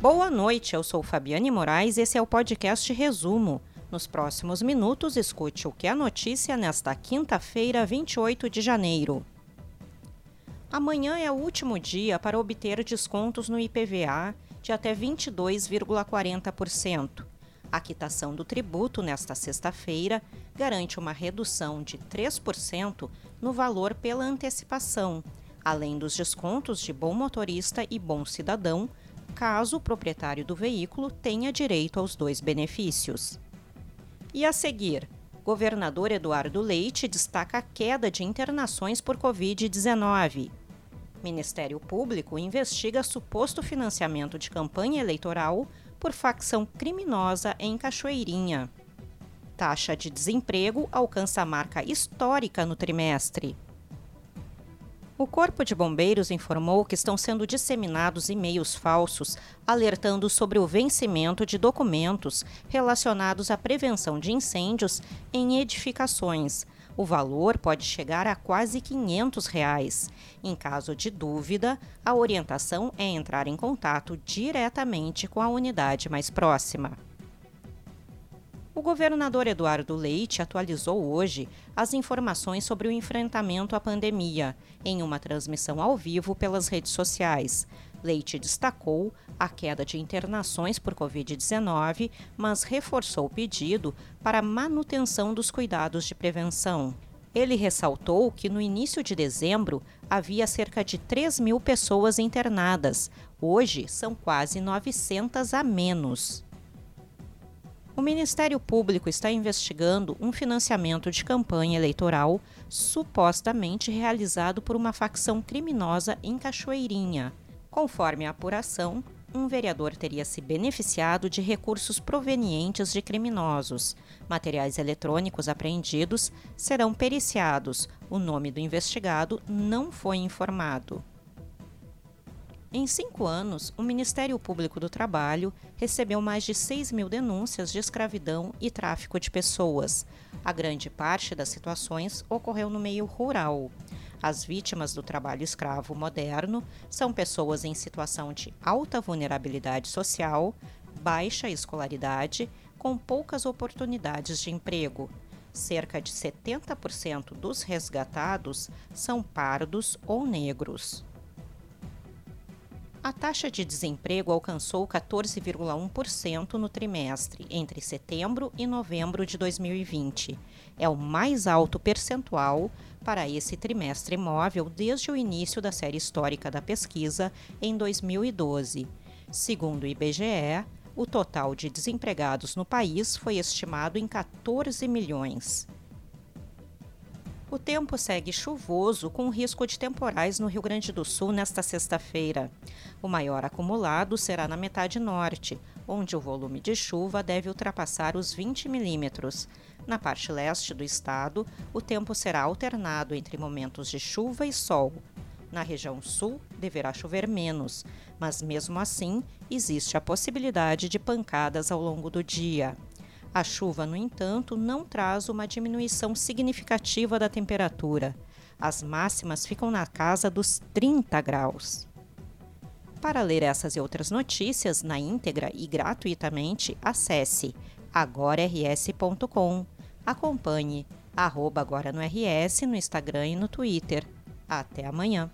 Boa noite, eu sou Fabiane Moraes e esse é o podcast Resumo. Nos próximos minutos, escute o que é notícia nesta quinta-feira, 28 de janeiro. Amanhã é o último dia para obter descontos no IPVA de até 22,40%. A quitação do tributo nesta sexta-feira garante uma redução de 3% no valor pela antecipação, além dos descontos de bom motorista e bom cidadão, caso o proprietário do veículo tenha direito aos dois benefícios. E a seguir, governador Eduardo Leite destaca a queda de internações por Covid-19. Ministério Público investiga suposto financiamento de campanha eleitoral por facção criminosa em Cachoeirinha. Taxa de desemprego alcança marca histórica no trimestre. O Corpo de Bombeiros informou que estão sendo disseminados e-mails falsos alertando sobre o vencimento de documentos relacionados à prevenção de incêndios em edificações. O valor pode chegar a quase 500 reais. Em caso de dúvida, a orientação é entrar em contato diretamente com a unidade mais próxima. O governador Eduardo Leite atualizou hoje as informações sobre o enfrentamento à pandemia em uma transmissão ao vivo pelas redes sociais. Leite destacou a queda de internações por Covid-19, mas reforçou o pedido para manutenção dos cuidados de prevenção. Ele ressaltou que no início de dezembro havia cerca de 3 mil pessoas internadas. Hoje são quase 900 a menos. O Ministério Público está investigando um financiamento de campanha eleitoral supostamente realizado por uma facção criminosa em Cachoeirinha. Conforme a apuração, um vereador teria se beneficiado de recursos provenientes de criminosos. Materiais eletrônicos apreendidos serão periciados. O nome do investigado não foi informado. Em cinco anos, o Ministério Público do Trabalho recebeu mais de 6 mil denúncias de escravidão e tráfico de pessoas. A grande parte das situações ocorreu no meio rural. As vítimas do trabalho escravo moderno são pessoas em situação de alta vulnerabilidade social, baixa escolaridade, com poucas oportunidades de emprego. Cerca de 70% dos resgatados são pardos ou negros. A taxa de desemprego alcançou 14,1% no trimestre entre setembro e novembro de 2020. É o mais alto percentual para esse trimestre móvel desde o início da série histórica da pesquisa em 2012. Segundo o IBGE, o total de desempregados no país foi estimado em 14 milhões. O tempo segue chuvoso, com risco de temporais no Rio Grande do Sul nesta sexta-feira. O maior acumulado será na metade norte, onde o volume de chuva deve ultrapassar os 20 milímetros. Na parte leste do estado, o tempo será alternado entre momentos de chuva e sol. Na região sul, deverá chover menos, mas mesmo assim, existe a possibilidade de pancadas ao longo do dia. A chuva, no entanto, não traz uma diminuição significativa da temperatura. As máximas ficam na casa dos 30 graus. Para ler essas e outras notícias na íntegra e gratuitamente, acesse agorars.com. Acompanhe arroba agora no RS no Instagram e no Twitter. Até amanhã!